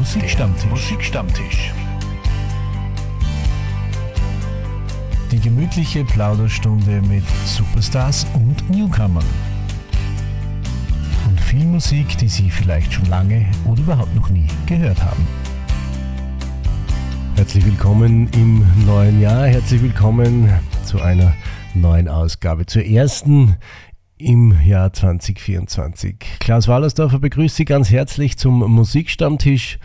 Musikstammtisch. Musikstammtisch. Die gemütliche Plauderstunde mit Superstars und Newcomern. Und viel Musik, die Sie vielleicht schon lange oder überhaupt noch nie gehört haben. Herzlich willkommen im neuen Jahr. Herzlich willkommen zu einer neuen Ausgabe, zur ersten im Jahr 2024. Klaus Wallersdorfer begrüßt Sie ganz herzlich zum Musikstammtisch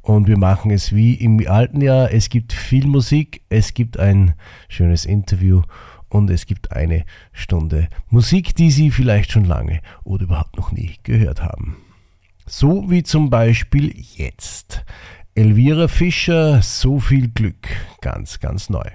und wir machen es wie im alten Jahr. Es gibt viel Musik, es gibt ein schönes Interview und es gibt eine Stunde Musik, die Sie vielleicht schon lange oder überhaupt noch nie gehört haben. So wie zum Beispiel jetzt. Elvira Fischer, so viel Glück, ganz, ganz neu.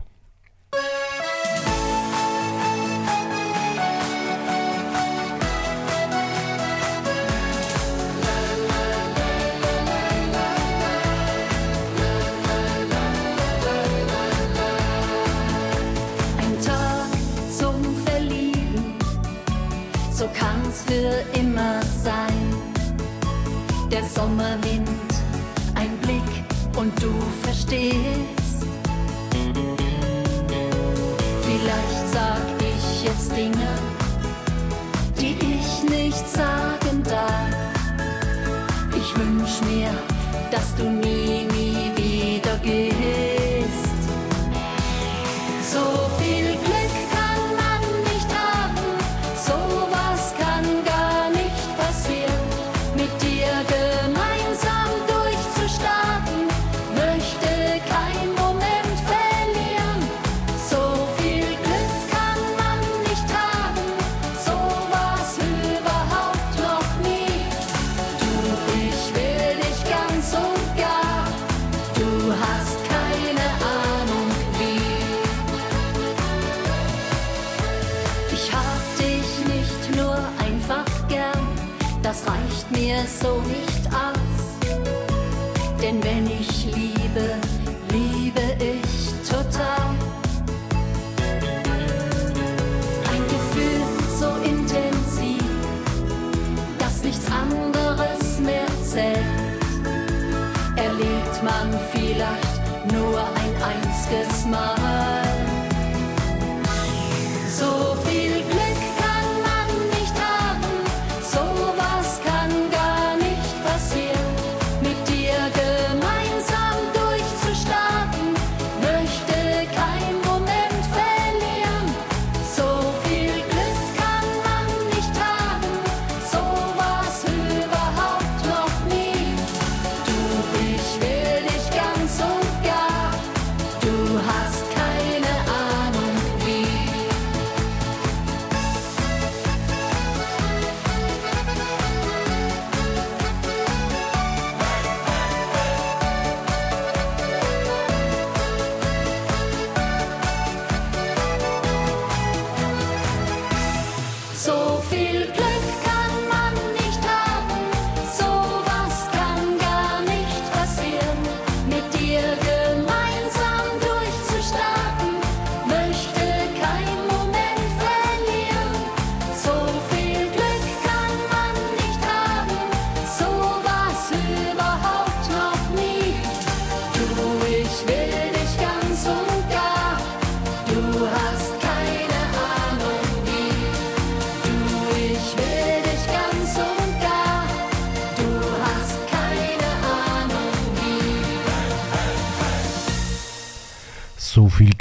So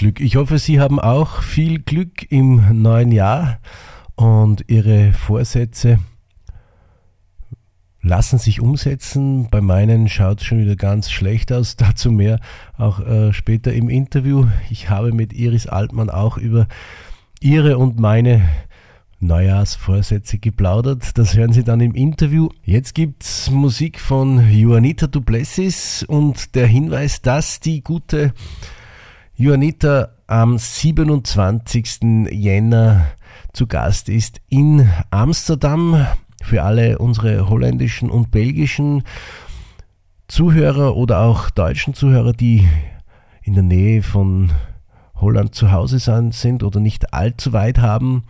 Glück. Ich hoffe, Sie haben auch viel Glück im neuen Jahr und Ihre Vorsätze lassen sich umsetzen. Bei meinen schaut es schon wieder ganz schlecht aus. Dazu mehr auch äh, später im Interview. Ich habe mit Iris Altmann auch über ihre und meine Neujahrsvorsätze geplaudert. Das hören Sie dann im Interview. Jetzt gibt's Musik von Juanita Duplessis und der Hinweis, dass die gute Juanita am 27. Jänner zu Gast ist in Amsterdam. Für alle unsere holländischen und belgischen Zuhörer oder auch deutschen Zuhörer, die in der Nähe von Holland zu Hause sind oder nicht allzu weit haben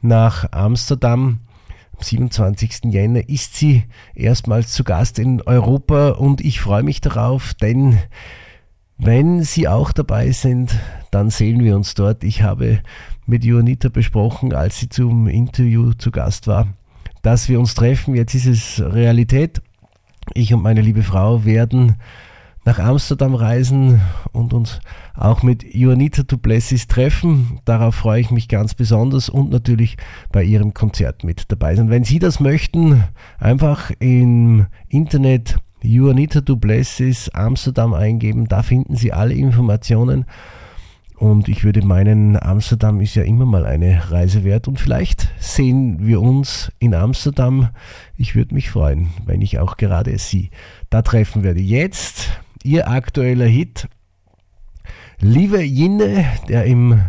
nach Amsterdam. 27. Jänner ist sie erstmals zu Gast in Europa und ich freue mich darauf, denn wenn Sie auch dabei sind, dann sehen wir uns dort. Ich habe mit Juanita besprochen, als sie zum Interview zu Gast war, dass wir uns treffen. Jetzt ist es Realität. Ich und meine liebe Frau werden nach Amsterdam reisen und uns auch mit Juanita Duplessis treffen. Darauf freue ich mich ganz besonders und natürlich bei ihrem Konzert mit dabei sein. Wenn Sie das möchten, einfach im Internet Juanita Duplessis Amsterdam eingeben. Da finden Sie alle Informationen. Und ich würde meinen, Amsterdam ist ja immer mal eine Reise wert und vielleicht sehen wir uns in Amsterdam. Ich würde mich freuen, wenn ich auch gerade Sie da treffen werde. Jetzt Ihr aktueller Hit, Liebe Jinne, der im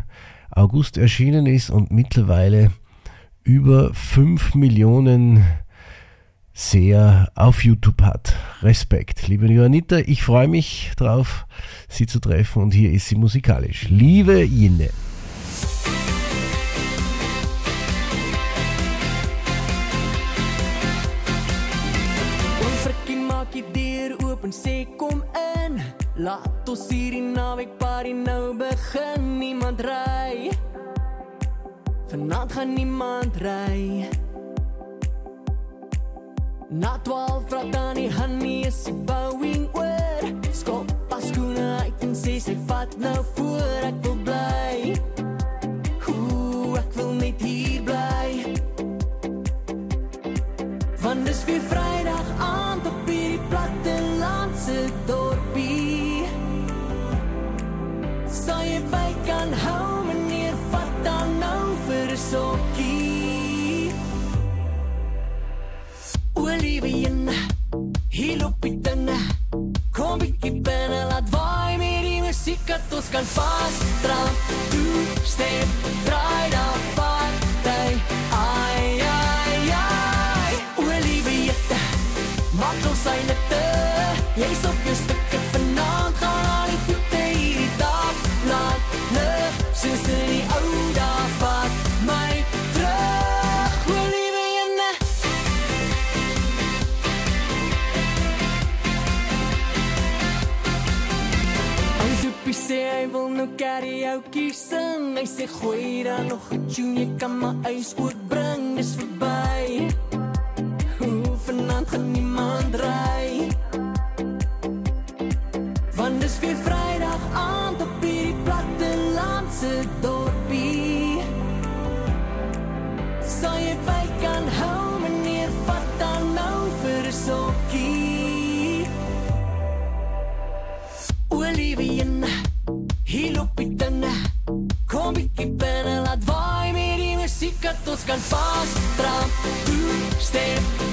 August erschienen ist und mittlerweile über 5 Millionen sehr auf YouTube hat. Respekt, liebe Johanita. Ich freue mich drauf, Sie zu treffen und hier ist sie musikalisch. Liebe Jinne. Laat ons hierdie naweek party nou begin Niemand ry Vanaand gaan niemand ry Na 12 vraag dan die honey is die bouwing oor. Skop pas skoene uit en sê sy vat nou voor Ek wil bly. Oeh, ek wil net hier bly. Want dis weer vrijdag aand op hierdie plattelandse dorpie. Sal jy by kan hou meneer, vat dan nou vir sokkie Olivien, hier loop die dinge. Kom bykie binnen, laat waai met die muziek Dat ons kan vast trap Toe, step, draai dan partij Ai, ai, ai. Olivien, maak ons syne te Jy is op jou stikke vanavond Gaan al die voete hierdie dag Laat lucht, soos in die oude sê hy wil nou karaoke sing Hy sê gooi dan nog een tune, jy kan my huis ook bring Dis voorbij Hoe vanavond gaan niemand ry vast trap Toe, step,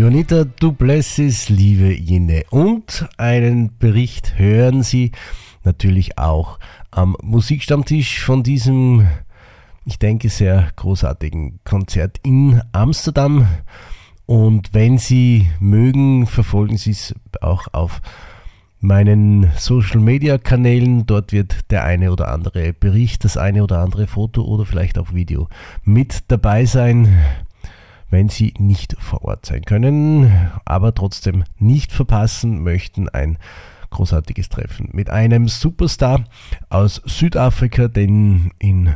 Jonita Duplessis, liebe Jinne. Und einen Bericht hören Sie natürlich auch am Musikstammtisch von diesem, ich denke, sehr großartigen Konzert in Amsterdam. Und wenn Sie mögen, verfolgen Sie es auch auf meinen Social Media Kanälen. Dort wird der eine oder andere Bericht, das eine oder andere Foto oder vielleicht auch Video mit dabei sein, wenn Sie nicht vor Ort sein können, aber trotzdem nicht verpassen möchten ein großartiges Treffen mit einem Superstar aus Südafrika, den in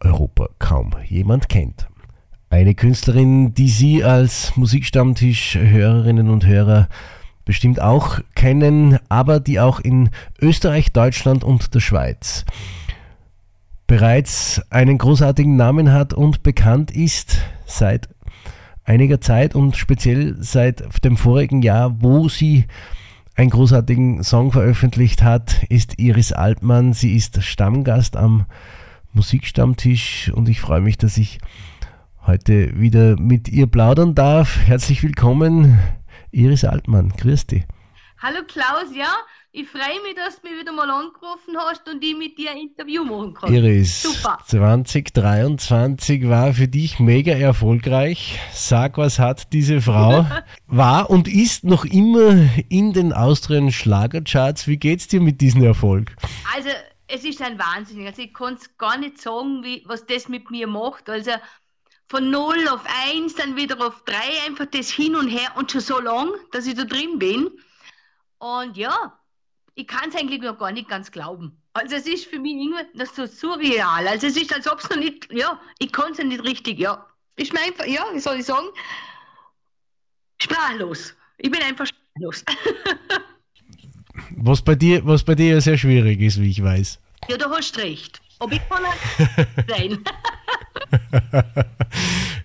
Europa kaum jemand kennt. Eine Künstlerin, die Sie als Musikstammtisch-Hörerinnen und Hörer bestimmt auch kennen, aber die auch in Österreich, Deutschland und der Schweiz bereits einen großartigen Namen hat und bekannt ist seit einiger Zeit und speziell seit dem vorigen Jahr, wo sie einen großartigen Song veröffentlicht hat, ist Iris Altmann. Sie ist Stammgast am Musikstammtisch und ich freue mich, dass ich heute wieder mit ihr plaudern darf. Herzlich willkommen, Iris Altmann. Grüß dich. Hallo Klaus, ja, ich freue mich, dass du mich wieder mal angerufen hast und ich mit dir ein Interview machen kann. Iris, Super. 2023 war für dich mega erfolgreich. Sag, was hat diese Frau? War und ist noch immer in den Austrian Schlagercharts. Wie geht's dir mit diesem Erfolg? Also, es ist ein Wahnsinn. Also, ich kann es gar nicht sagen, wie, was das mit mir macht. Also, von 0 auf 1, dann wieder auf 3, einfach das hin und her und schon so lang, dass ich da drin bin. Und ja, ich kann es eigentlich noch gar nicht ganz glauben. Also es ist für mich irgendwie das so surreal. Also es ist, als ob es noch nicht, ja, ich kann es ja nicht richtig, ja. Ich meine einfach, ja, wie soll ich sagen? Sprachlos. Ich bin einfach sprachlos. Was bei dir, was bei dir ja sehr schwierig ist, wie ich weiß. ja, du hast recht. Ob ich kann sein.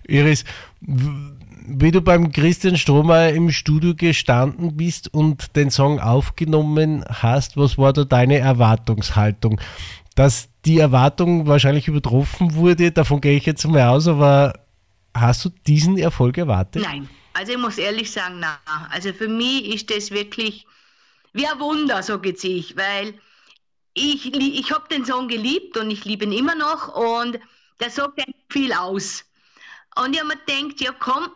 Iris, wie du beim Christian Strohmeier im Studio gestanden bist und den Song aufgenommen hast, was war da deine Erwartungshaltung? Dass die Erwartung wahrscheinlich übertroffen wurde, davon gehe ich jetzt mal aus, aber hast du diesen Erfolg erwartet? Nein, also ich muss ehrlich sagen, na, also für mich ist das wirklich wie ein Wunder, so geht's ich, weil ich, ich habe den Song geliebt und ich liebe ihn immer noch und der sagt viel aus. Und ich habe mir gedacht, ja komm,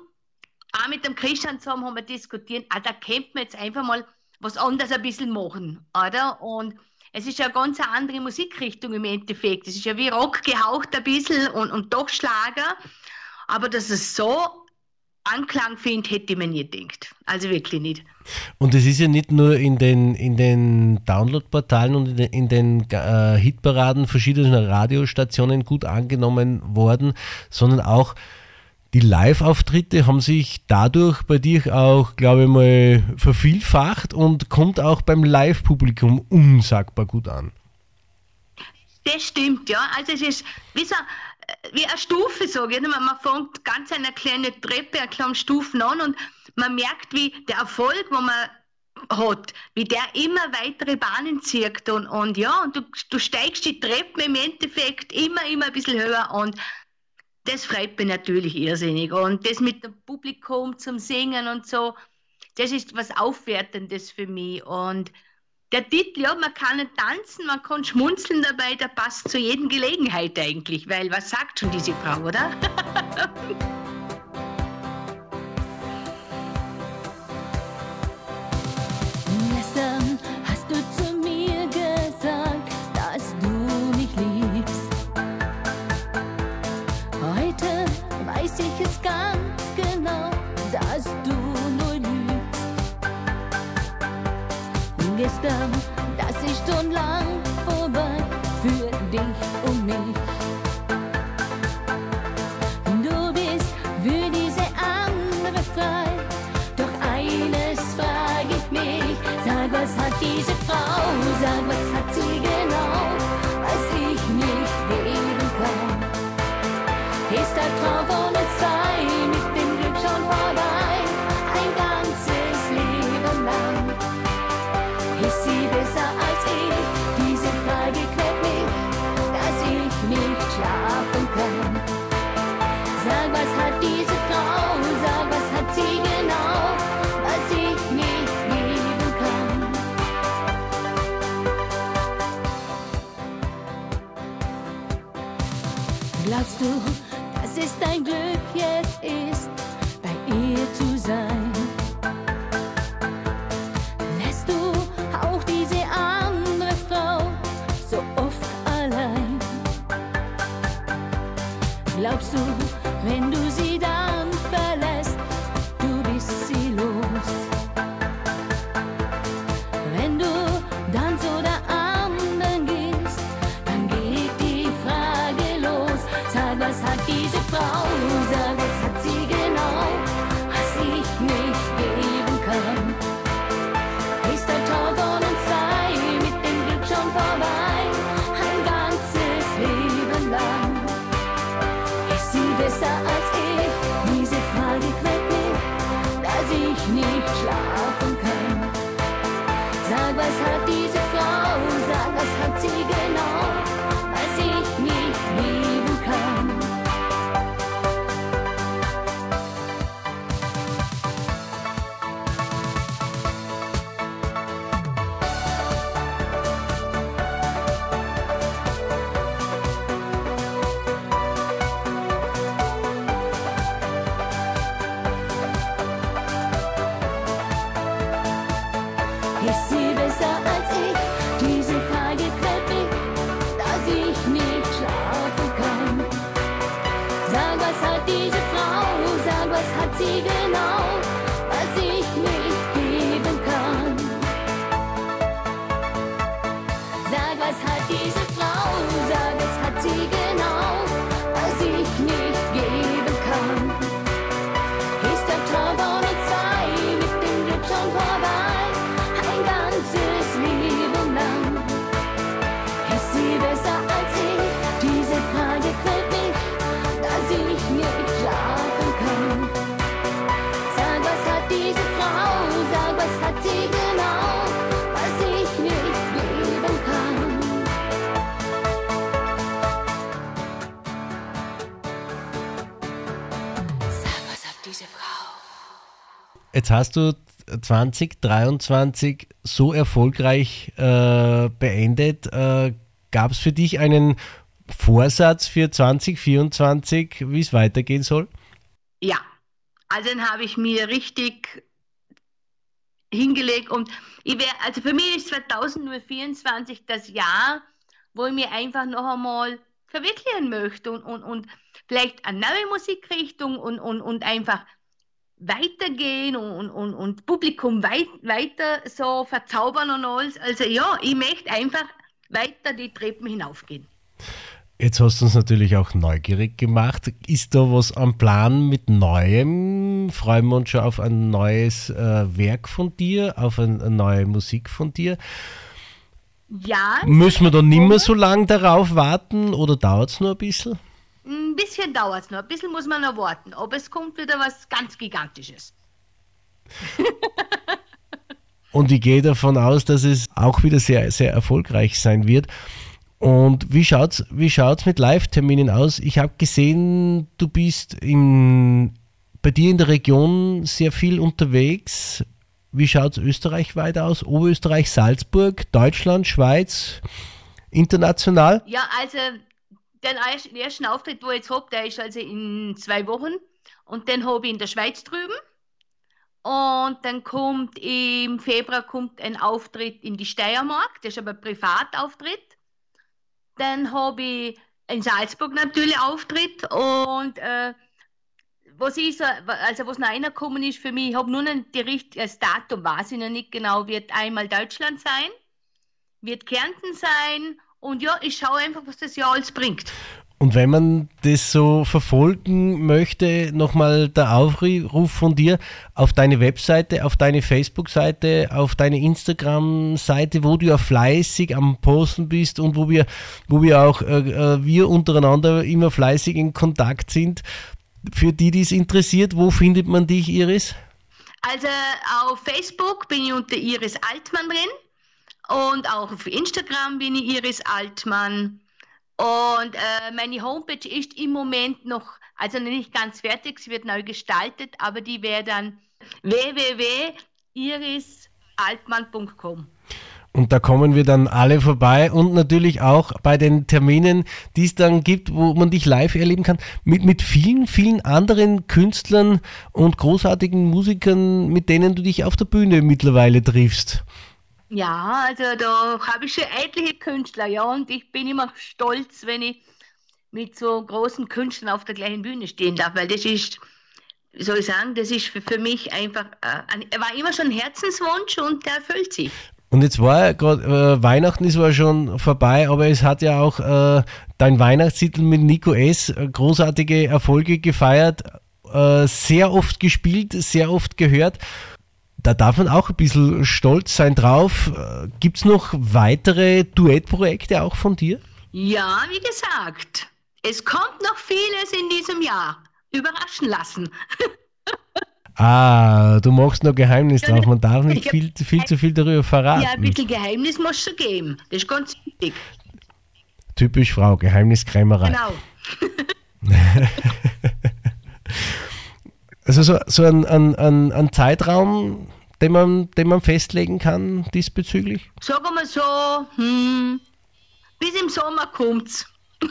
auch mit dem Christian zusammen haben wir diskutiert, ah, da könnte man jetzt einfach mal was anderes ein bisschen machen, oder? Und es ist ja eine ganz andere Musikrichtung im Endeffekt. Es ist ja wie Rock gehaucht ein bisschen und, und doch Schlager. Aber dass es so Anklang findet, hätte ich mir nie gedacht. Also wirklich nicht. Und es ist ja nicht nur in den, in den Download-Portalen und in den, in den äh, Hitparaden verschiedener Radiostationen gut angenommen worden, sondern auch die Live-Auftritte haben sich dadurch bei dir auch, glaube ich mal, vervielfacht und kommt auch beim Live-Publikum unsagbar gut an. Das stimmt, ja. Also es ist wie, so, äh, wie eine Stufe, sage ich. Man, fängt ganz eine kleine Treppe, eine kleine Stufen an und man merkt, wie der Erfolg, wo man hat, wie der immer weitere Bahnen zieht und, und ja, und du, du steigst die Treppe im Endeffekt immer, immer ein bisschen höher und das freut mich natürlich irrsinnig. Und das mit dem Publikum zum Singen und so, das ist was Aufwertendes für mich. Und der Titel, ja, man kann tanzen, man kann schmunzeln dabei, der passt zu jeder Gelegenheit eigentlich, weil was sagt schon diese Frau, oder? Gestern, das ist schon Jetzt hast du 2023 so erfolgreich äh, beendet. Äh, Gab es für dich einen Vorsatz für 2024, wie es weitergehen soll? Ja, also den habe ich mir richtig hingelegt und ich wär, also für mich ist 2024 das Jahr, wo ich mir einfach noch einmal verwirklichen möchte und, und, und vielleicht eine neue Musikrichtung und, und, und einfach weitergehen und, und, und Publikum weit, weiter so verzaubern und alles. Also ja, ich möchte einfach weiter die Treppen hinaufgehen. Jetzt hast du uns natürlich auch neugierig gemacht. Ist da was am Plan mit Neuem? Freuen wir uns schon auf ein neues äh, Werk von dir, auf ein, eine neue Musik von dir? Ja, Müssen wir da nicht mehr so lange darauf warten oder dauert es nur ein bisschen? Ein bisschen dauert es noch, ein bisschen muss man noch warten, aber es kommt wieder was ganz Gigantisches. Und ich gehe davon aus, dass es auch wieder sehr, sehr erfolgreich sein wird. Und wie schaut's, wie schaut's mit Live-Terminen aus? Ich habe gesehen, du bist in, bei dir in der Region sehr viel unterwegs. Wie schaut's österreichweit aus? Oberösterreich, Salzburg, Deutschland, Schweiz, international? Ja, also den erst- den ersten Auftritt, wo ich jetzt habe, der ist also in zwei Wochen. Und den habe ich in der Schweiz drüben. Und dann kommt im Februar kommt ein Auftritt in die Steiermark, das ist aber ein Privatauftritt. Dann habe ich in Salzburg natürlich Auftritt und äh, was ist, so- also was noch reingekommen ist für mich, ich habe nur noch die richt- das Datum, weiß ich noch nicht genau, wird einmal Deutschland sein, wird Kärnten sein und ja, ich schaue einfach, was das Jahr alles bringt. Und wenn man das so verfolgen möchte, nochmal der Aufruf von dir auf deine Webseite, auf deine Facebook-Seite, auf deine Instagram-Seite, wo du ja fleißig am Posten bist und wo wir, wo wir auch äh, äh, wir untereinander immer fleißig in Kontakt sind. Für die, die es interessiert, wo findet man dich, Iris? Also auf Facebook bin ich unter Iris Altmann drin und auch auf Instagram bin ich Iris Altmann. Und äh, meine Homepage ist im Moment noch, also nicht ganz fertig, sie wird neu gestaltet, aber die wäre dann www.irisaltmann.com. Und da kommen wir dann alle vorbei und natürlich auch bei den Terminen, die es dann gibt, wo man dich live erleben kann, mit, mit vielen, vielen anderen Künstlern und großartigen Musikern, mit denen du dich auf der Bühne mittlerweile triffst. Ja, also da habe ich schon etliche Künstler, ja, und ich bin immer stolz, wenn ich mit so großen Künstlern auf der gleichen Bühne stehen darf, weil das ist, wie soll ich sagen, das ist für, für mich einfach, äh, war immer schon ein Herzenswunsch und der erfüllt sich. Und jetzt war gerade äh, Weihnachten ist zwar schon vorbei, aber es hat ja auch äh, dein Weihnachtstitel mit Nico S. äh, großartige Erfolge gefeiert, äh, sehr oft gespielt, sehr oft gehört. Da darf man auch ein bisschen stolz sein drauf. Äh, Gibt es noch weitere Duettprojekte auch von dir? Ja, wie gesagt, es kommt noch vieles in diesem Jahr. Überraschen lassen. Ah, du machst noch Geheimnis drauf. Man darf nicht viel, viel zu viel darüber verraten. Ja, ein bisschen Geheimnis muss schon geben. Das ist ganz wichtig. Typisch Frau, Geheimniskrämerei. Genau. Also so, so ein, ein, ein, ein Zeitraum, den man, den man festlegen kann diesbezüglich? Sagen wir so, hm, bis im Sommer kommt's.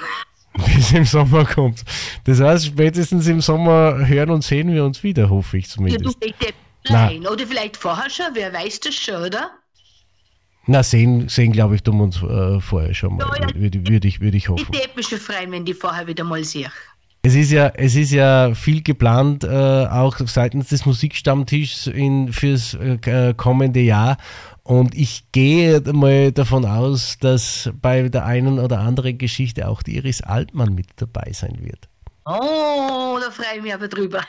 Bis im Sommer kommt. Das heißt, spätestens im Sommer hören und sehen wir uns wieder, hoffe ich Ja, du zumindest. bitte Na. rein. Oder vielleicht vorher schon, wer weiß das schon, oder? Na, sehen, sehen glaube ich, tun wir uns äh, vorher schon mal. Ja, ja. Würde, würde, ich, würde ich Ich hoffen. würde mich schon freuen, wenn die vorher wieder mal sehe. Es ist ja, es ist ja viel geplant, äh, auch seitens des Musikstammtischs in, fürs äh, kommende Jahr. Und ich gehe mal davon aus, dass bei der einen oder anderen Geschichte auch die Iris Altmann mit dabei sein wird. Oh, da freue ich mich aber drüber.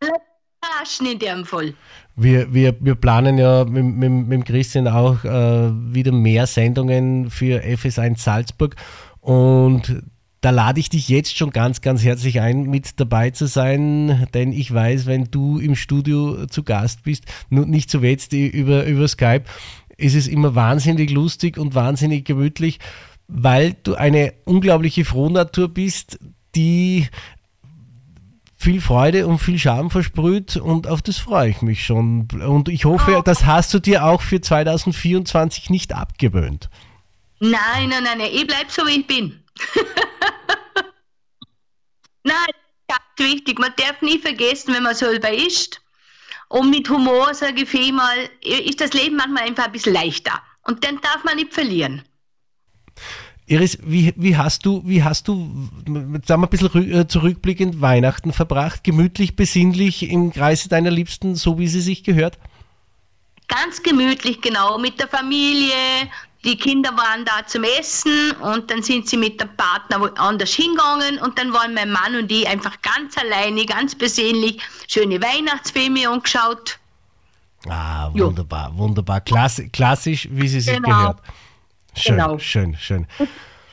Überraschen in dem Fall. Wir, wir, wir planen ja mit, mit, mit Christian auch äh, wieder mehr Sendungen für FS1 Salzburg und da lade ich dich jetzt schon ganz, ganz herzlich ein, mit dabei zu sein, denn ich weiß, wenn du im Studio zu Gast bist, nicht zuletzt über, über Skype, ist es immer wahnsinnig lustig und wahnsinnig gemütlich, weil du eine unglaubliche Frohnatur bist, die viel Freude und viel Charme versprüht und auf das freue ich mich schon. Und ich hoffe, das hast du dir auch für 2024 nicht abgewöhnt. Nein, nein, nein, nein, ich bleib so, wie ich bin. nein, das ist ganz wichtig. Man darf nie vergessen, wenn man selber ist. Und mit Humor, sage ich vielmal, ist das Leben manchmal einfach ein bisschen leichter. Und dann darf man nicht verlieren. Iris, wie, wie hast du, wie hast du, sagen wir ein bisschen äh, zurückblickend Weihnachten verbracht? Gemütlich, besinnlich im Kreise deiner Liebsten, so wie sie sich gehört? Ganz gemütlich, genau, mit der Familie. Die Kinder waren da zum Essen und dann sind sie mit dem Partner woanders hingegangen und dann waren mein Mann und ich einfach ganz alleine, ganz besinnlich, schöne Weihnachtsfilme angeschaut. Ah, wunderbar, wunderbar. Klassi klassisch, wie sie sich Genau. gehört. Schön, Genau. schön, schön.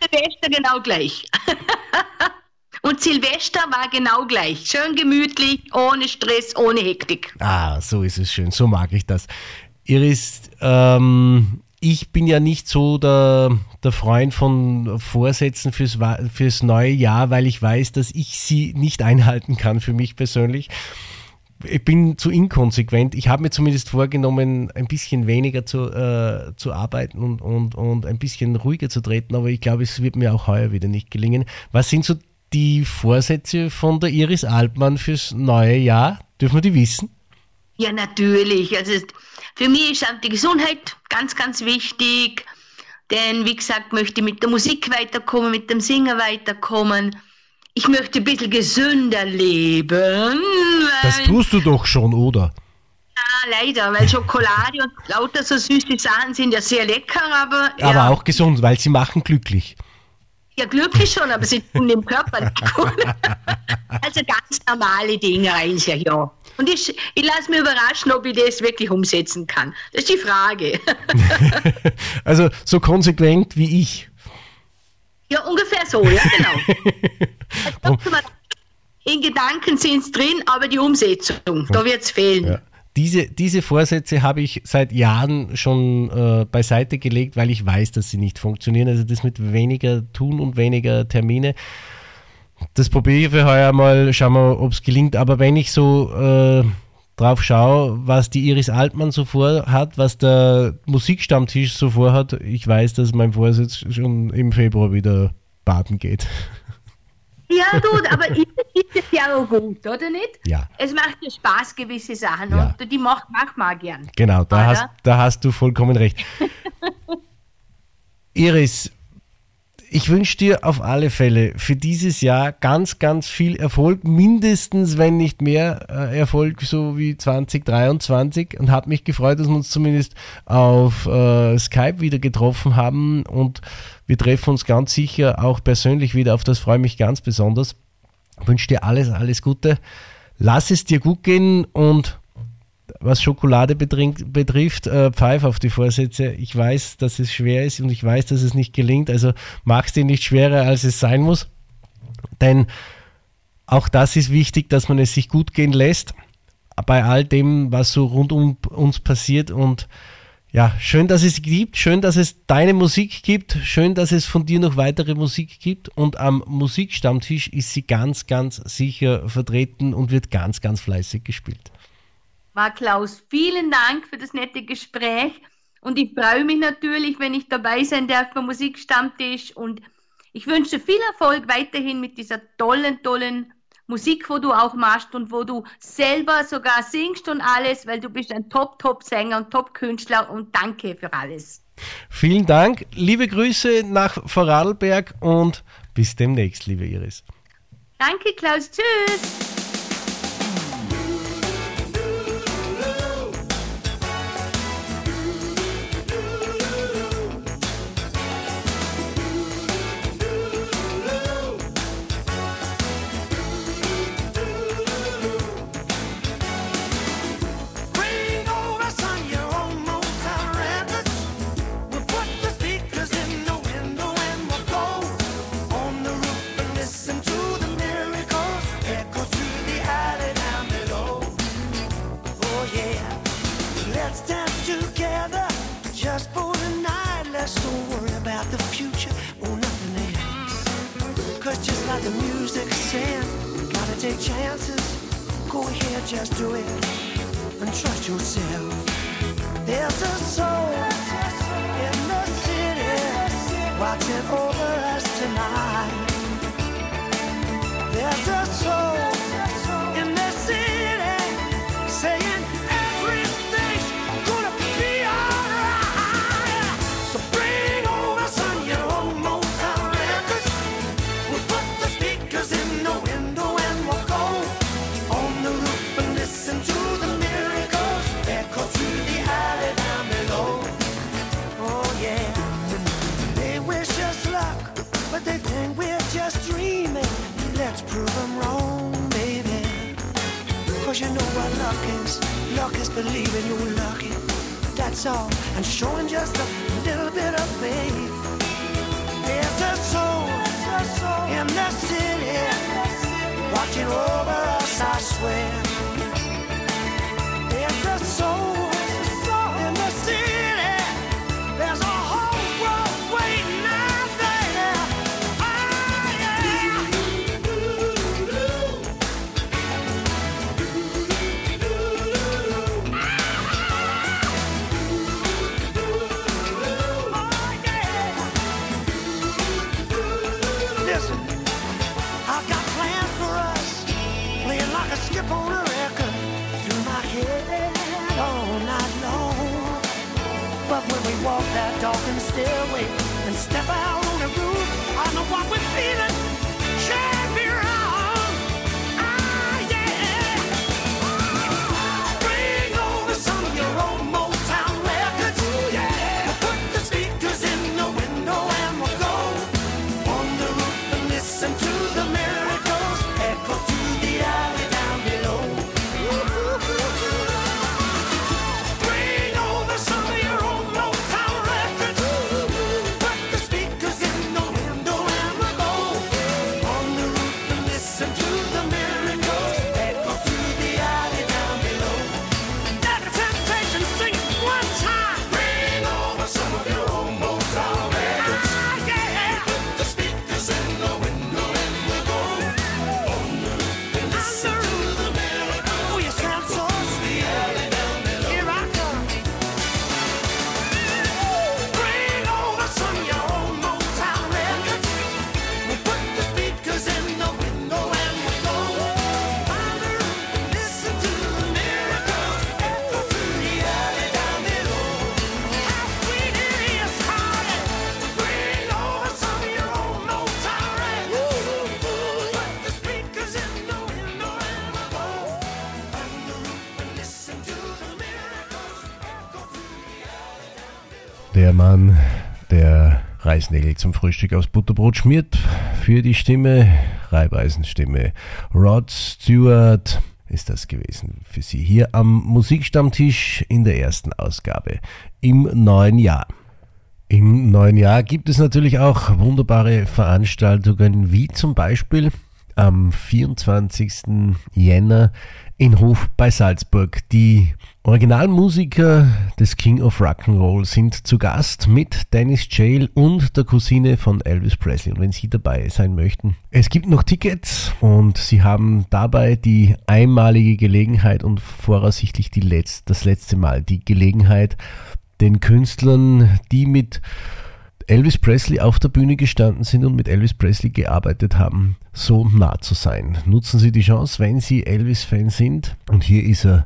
Silvester genau gleich. und Silvester war genau gleich. Schön gemütlich, ohne Stress, ohne Hektik. Ah, so ist es schön. So mag ich das. Iris, ähm, ich bin ja nicht so der, der Freund von Vorsätzen fürs, fürs neue Jahr, weil ich weiß, dass ich sie nicht einhalten kann für mich persönlich. Ich bin zu inkonsequent. Ich habe mir zumindest vorgenommen, ein bisschen weniger zu, äh, zu arbeiten und, und, und ein bisschen ruhiger zu treten, aber ich glaube, es wird mir auch heuer wieder nicht gelingen. Was sind so die Vorsätze von der Iris Altmann fürs neue Jahr? Dürfen wir die wissen? Ja, natürlich. Also für mich ist auch die Gesundheit ganz, ganz wichtig. Denn, wie gesagt, möchte ich mit der Musik weiterkommen, mit dem Singen weiterkommen. Ich möchte ein bisschen gesünder leben. Das tust du doch schon, oder? Ja, leider, weil Schokolade und lauter so süße Sachen sind ja sehr lecker, aber, Aber ja, auch gesund, weil sie machen glücklich. ja, glücklich schon, aber sie tun dem Körper nicht gut. Also ganz normale Dinge eigentlich, ja. Und ich, ich lasse mich überraschen, ob ich das wirklich umsetzen kann. Das ist die Frage. Also so konsequent wie ich. Ja, ungefähr so, ja, genau. In Gedanken sind es drin, aber die Umsetzung, da wird es fehlen. Ja. Diese, diese Vorsätze habe ich seit Jahren schon äh, beiseite gelegt, weil ich weiß, dass sie nicht funktionieren. Also das mit weniger tun und weniger Termine. Das probiere ich für heuer mal, schauen wir, ob es gelingt. Aber wenn ich so äh, drauf schaue, was die Iris Altmann so vorhat, was der Musikstammtisch so vorhat, ich weiß, dass mein Vorsatz schon im Februar wieder baden geht. Ja, du, aber ist, ist es ja auch gut, oder nicht? Ja. Es macht ja Spaß, gewisse Sachen, Ja. und die macht, macht man auch gern. Genau, da Oder? hast, da hast du vollkommen recht. Iris, ich wünsche dir auf alle Fälle für dieses Jahr ganz, ganz viel Erfolg, mindestens, wenn nicht mehr äh, Erfolg, so wie 2023 und habe mich gefreut, dass wir uns zumindest auf äh, Skype wieder getroffen haben und wir treffen uns ganz sicher auch persönlich wieder, auf das freue ich mich ganz besonders. wünsche dir alles, alles Gute. Lass es dir gut gehen und was Schokolade betrifft, äh, pfeif auf die Vorsätze. Ich weiß, dass es schwer ist und ich weiß, dass es nicht gelingt. Also mach es dir nicht schwerer, als es sein muss. Denn auch das ist wichtig, dass man es sich gut gehen lässt bei all dem, was so rund um uns passiert und ja, schön, dass es gibt, schön, dass es deine Musik gibt, schön, dass es von dir noch weitere Musik gibt und am Musikstammtisch ist sie ganz, ganz sicher vertreten und wird ganz, ganz fleißig gespielt. War Klaus, vielen Dank für das nette Gespräch und ich freue mich natürlich, wenn ich dabei sein darf beim Musikstammtisch und ich wünsche viel Erfolg weiterhin mit dieser tollen, tollen Musik, wo du auch machst und wo du selber sogar singst und alles, weil du bist ein Top-Top-Sänger und Top-Künstler und danke für alles. Vielen Dank, liebe Grüße nach Vorarlberg und bis demnächst, liebe Iris. Danke, Klaus. Tschüss. Reisnägel zum Frühstück aus Butterbrot schmiert, für die Stimme, Reibeisenstimme, Rod Stewart ist das gewesen für Sie hier am Musikstammtisch in der ersten Ausgabe im neuen Jahr. Im neuen Jahr gibt es natürlich auch wunderbare Veranstaltungen, wie zum Beispiel am 24. Jänner in Hof bei Salzburg. Die Originalmusiker des King of Rock'n'Roll sind zu Gast mit Dennis Jail und der Cousine von Elvis Presley. Und wenn Sie dabei sein möchten, es gibt noch Tickets und Sie haben dabei die einmalige Gelegenheit und voraussichtlich die letzt, das letzte Mal die Gelegenheit, den Künstlern, die mit Elvis Presley auf der Bühne gestanden sind und mit Elvis Presley gearbeitet haben, so nah zu sein. Nutzen Sie die Chance, wenn Sie Elvis-Fan sind. Und hier ist er,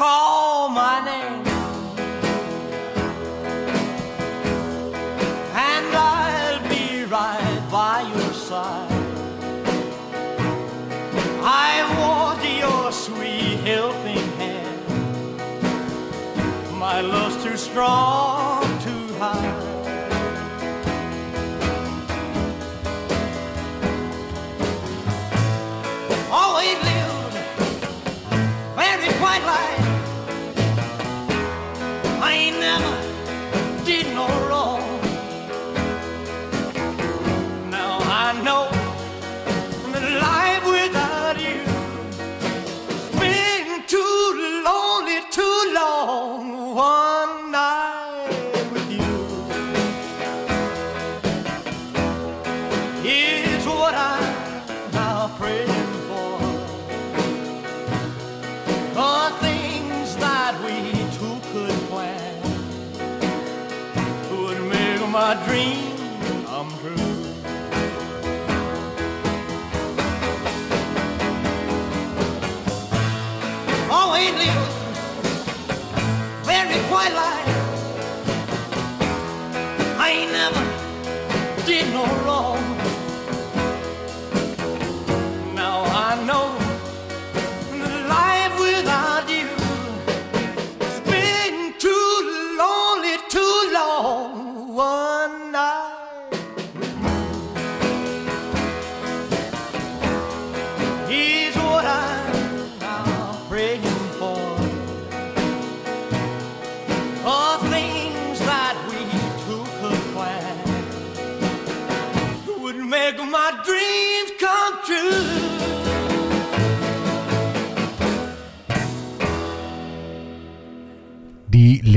call my name. and I'll be right by your side. I want your sweet helping hand. My love's too strong to hide. Always lived very quite like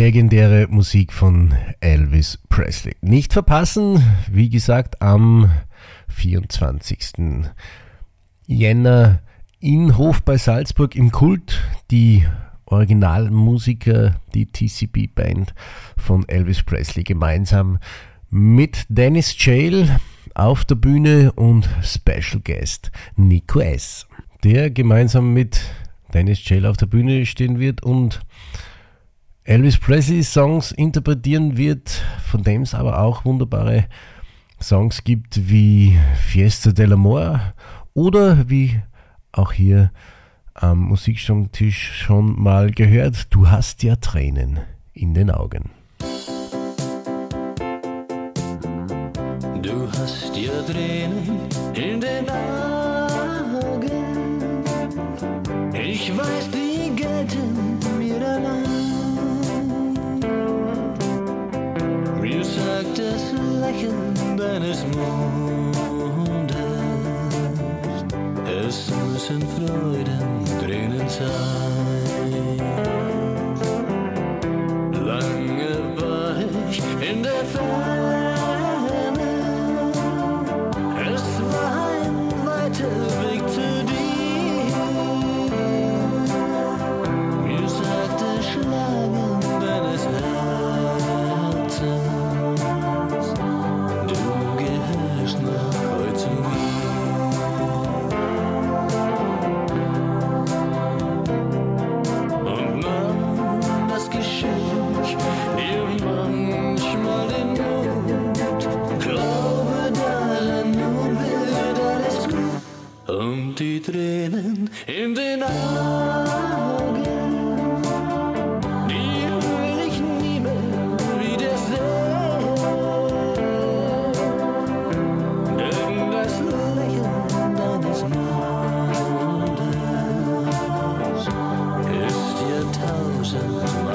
legendäre Musik von Elvis Presley. Nicht verpassen, wie gesagt, am 24. Jänner in Hof bei Salzburg im Kult die Originalmusiker, die TCB-Band von Elvis Presley gemeinsam mit Dennis Jail auf der Bühne und Special Guest Nico S., der gemeinsam mit Dennis Jail auf der Bühne stehen wird und Elvis Presley Songs interpretieren wird, von dem es aber auch wunderbare Songs gibt wie Fiesta del Amor oder wie auch hier am Musikstammtisch schon mal gehört, du hast ja Tränen in den Augen. Du hast ja Tränen in den Augen. Ich weiß, die gelten mir allein. Mir sagt das Lächeln deines Mondes, es müssen Freudentränen sein. Lange war ich in der Ferne. und die Tränen in den Augen. Die will ich nie mehr wieder. Denn das Lächeln deines Mundes ist dir tausendmal.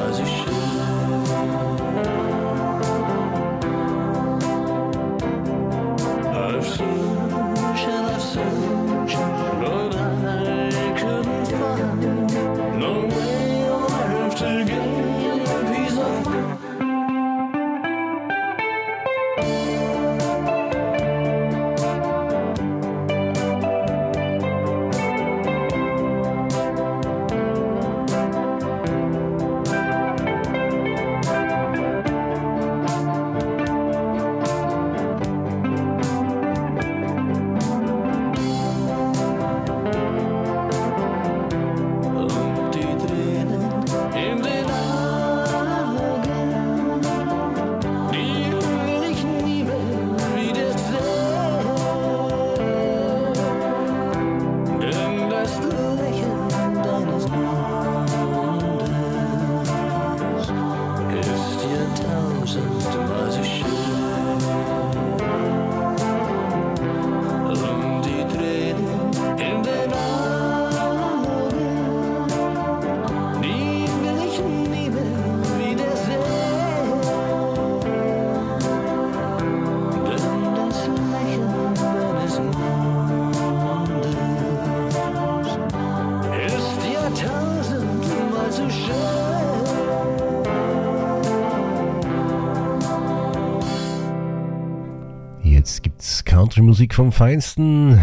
Country-Musik vom Feinsten.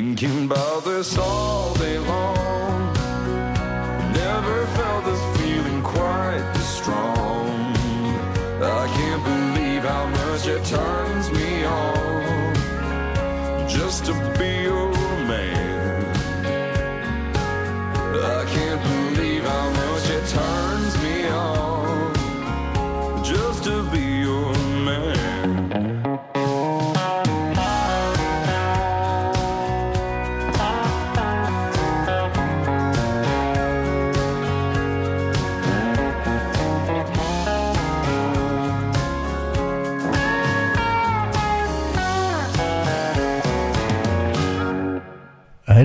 nothing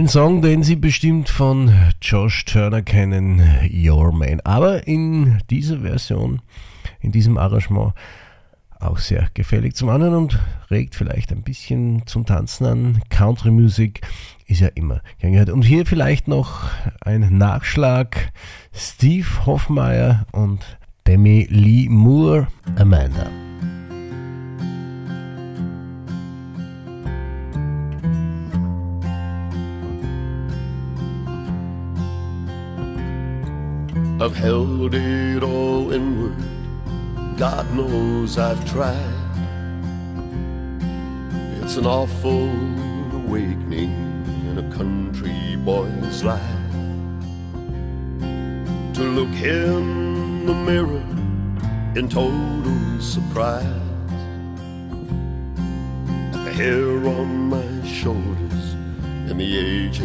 Ein Song, den Sie bestimmt von Josh Turner kennen, Your Man. Aber in dieser Version, in diesem Arrangement auch sehr gefällig zum anderen und regt vielleicht ein bisschen zum Tanzen an. Country Music ist ja immer gern gehört. Und hier vielleicht noch ein Nachschlag. Steve Hoffmeier und Demi Lee Moore, Amanda. I've held it all inward. God knows I've tried. It's an awful awakening in a country boy's life. To look in the mirror in total surprise. At the hair on my shoulders and the age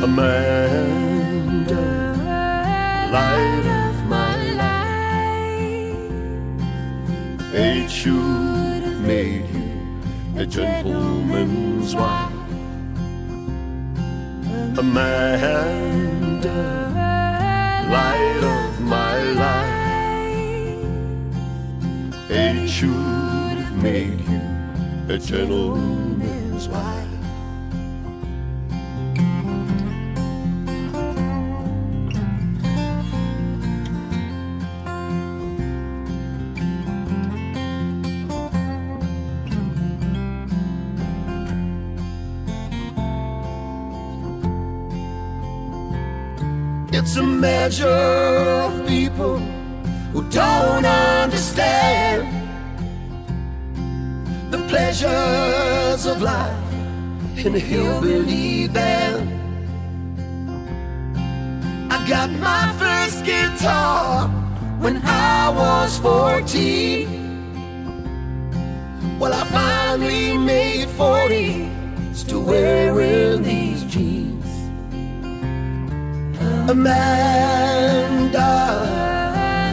Amanda, light of my life. Fate should have made you a gentleman's wife. Amanda, light of my life. Fate should have made you a gentleman's in a hillbilly band. I got my first guitar when I was 14. Well, I finally made 40, still wearing these jeans. Amanda,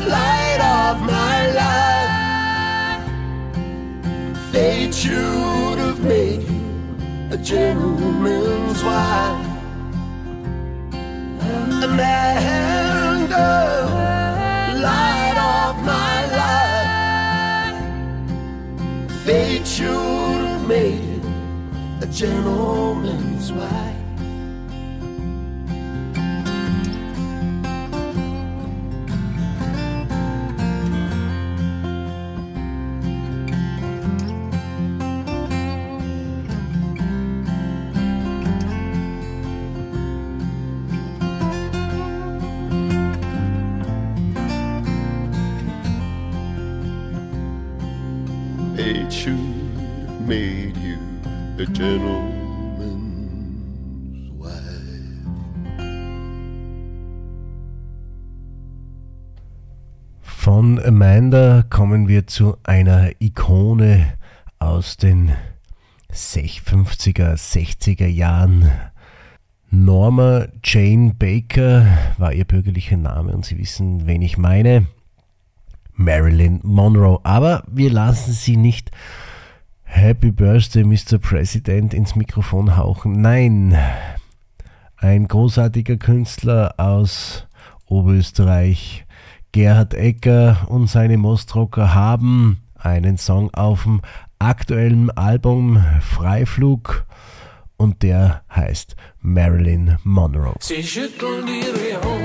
light of my life. Fate should gentleman's wife. Amanda, light of my life. Fate should have made you a gentleman's wife. Gentleman's wife. Von Amanda kommen wir zu einer Ikone aus den 50er, 60er Jahren. Norma Jane Baker war ihr bürgerlicher Name und Sie wissen, wen ich meine. Marilyn Monroe. Aber wir lassen sie nicht Happy Birthday, Mr. President ins Mikrofon hauchen. Nein, ein großartiger Künstler aus Oberösterreich, Gerhard Ecker und seine Mostrocker haben einen Song auf dem aktuellen Album Freiflug und der heißt Marilyn Monroe. Sie schütteln ihre Haare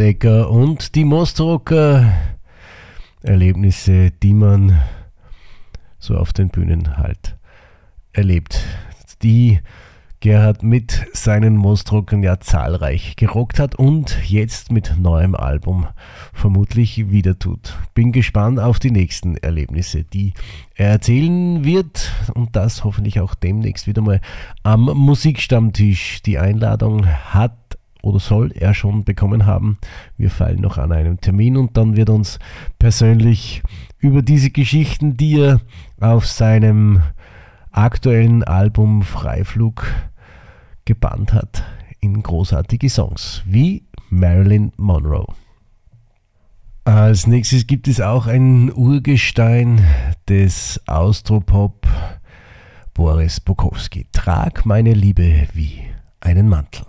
Moosrodecker und die Mostrocker Erlebnisse, die man so auf den Bühnen halt erlebt. Die Gerhard mit seinen Moosdruckern ja zahlreich gerockt hat und jetzt mit neuem Album vermutlich wieder tut. Bin gespannt auf die nächsten Erlebnisse, die er erzählen wird und das hoffentlich auch demnächst wieder mal am Musikstammtisch. Die Einladung hat oder soll er schon bekommen haben. Wir feilen noch an einem Termin und dann wird uns persönlich über diese Geschichten, die er auf seinem aktuellen Album Freiflug gebannt hat, in großartige Songs, wie Marilyn Monroe. Als nächstes gibt es auch ein Urgestein des Austropop, Boris Bukowski. Trag meine Liebe wie einen Mantel.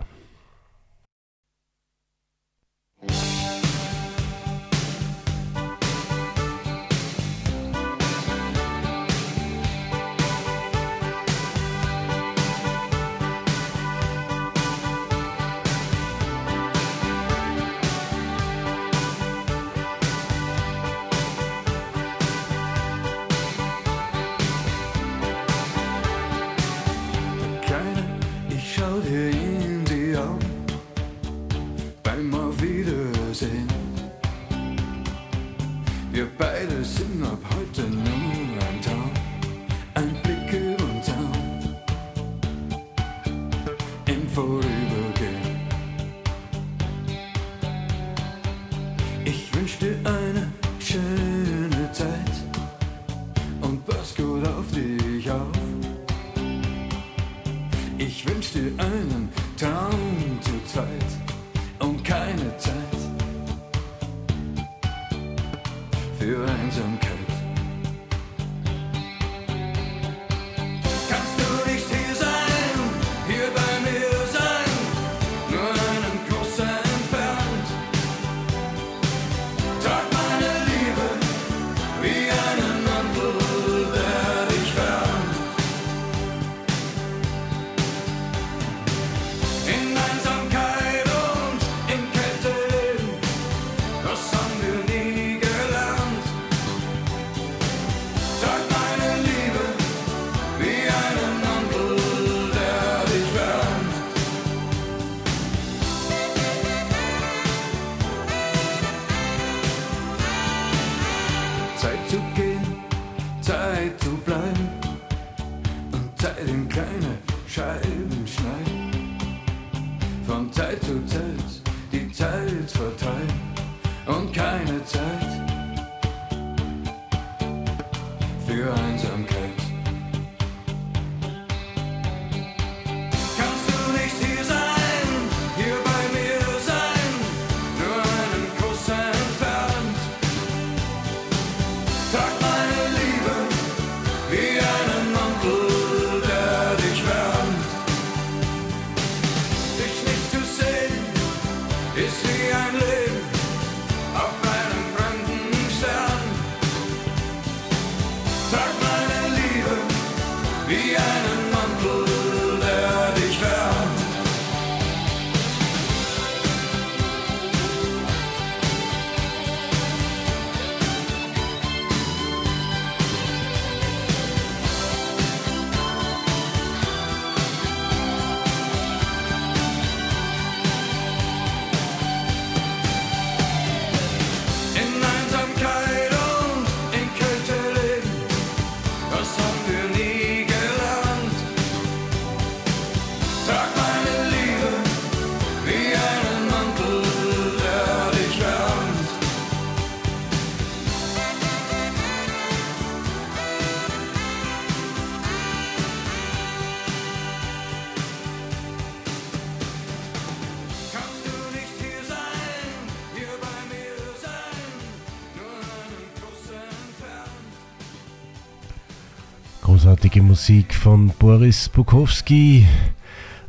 großartige Musik von Boris Bukowski,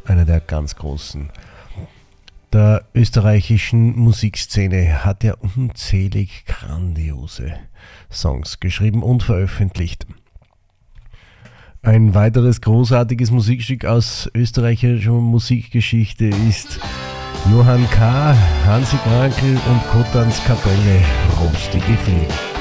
einer der ganz großen der österreichischen Musikszene, hat er unzählig grandiose Songs geschrieben und veröffentlicht. Ein weiteres großartiges Musikstück aus österreichischer Musikgeschichte ist Johann K., Hansi Krankel und Kotans Kapelle Rostige Fliegen.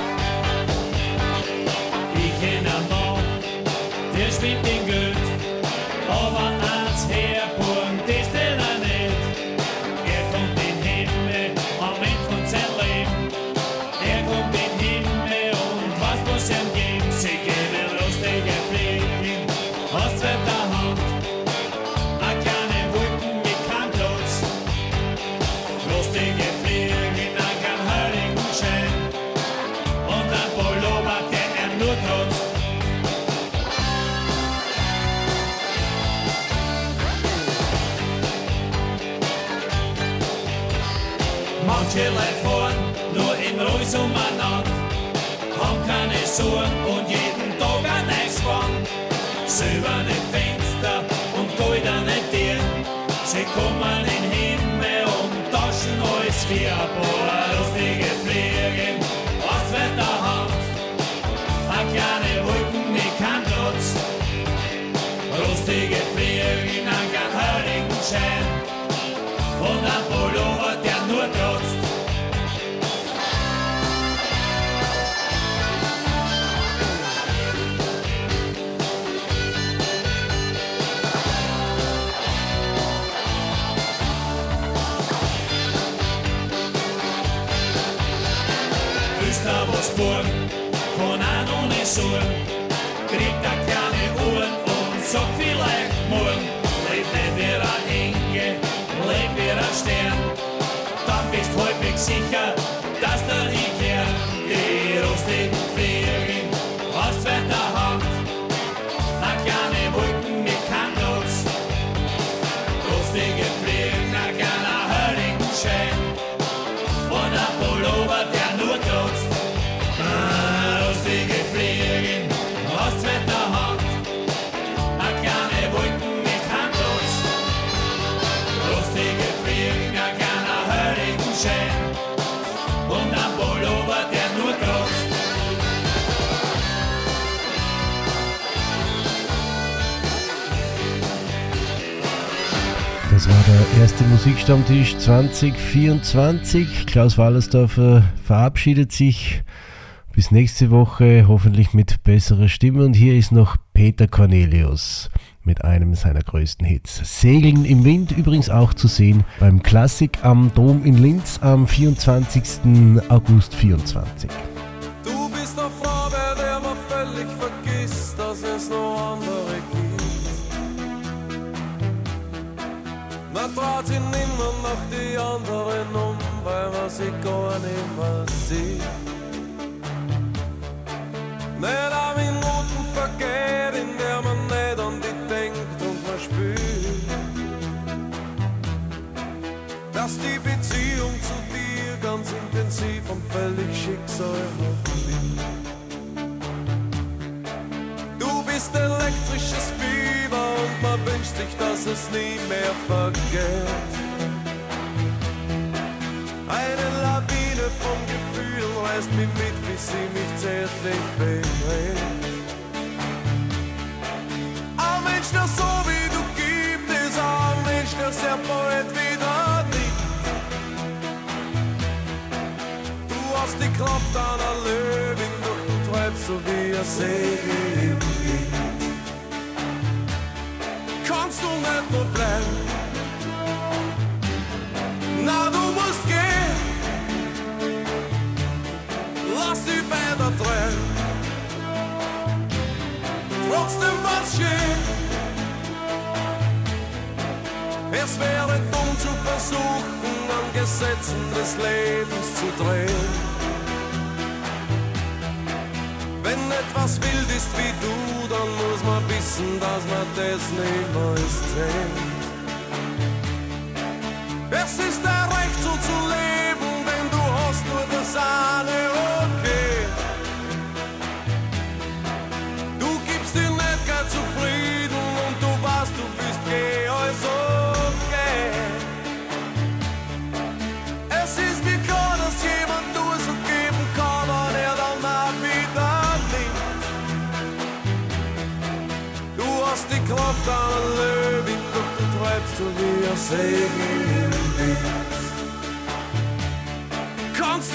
That's the war der erste Musikstammtisch 2024. Klaus Wallersdorfer äh, verabschiedet sich. Bis nächste Woche, hoffentlich mit besserer Stimme. Und hier ist noch Peter Cornelius mit einem seiner größten Hits. Segeln im Wind übrigens auch zu sehen beim Klassik am Dom in Linz am 24. August 2024. Traut sich nimmer nach die anderen um, weil man sich gar nicht mehr sieht. Nicht eine Minuten vergeht, in der man nicht an die denkt und man spürt, dass die Beziehung zu dir ganz intensiv und völlig schicksalhaft liegt. Nie mehr vergeht. Eine Lawine vom Gefühl reißt mich mit, bis sie mich zärtlich bedreht. Ein Mensch, der so wie du gibt, ist ein Mensch, der sehr bald wieder nicht. Du hast die Kraft einer Löwin, doch du treibst so wie ein Segel musst gehen. Lass die Bänder drehen. Trotzdem was schön. Es wäre dumm zu versuchen, an Gesetzen des Lebens zu drehen. Wenn etwas wild ist wie wissen, dass man das niemals trennt. Es ist dein Recht so zu leben, denn du hast nur das eine so wie ein Segel im Wind. Kannst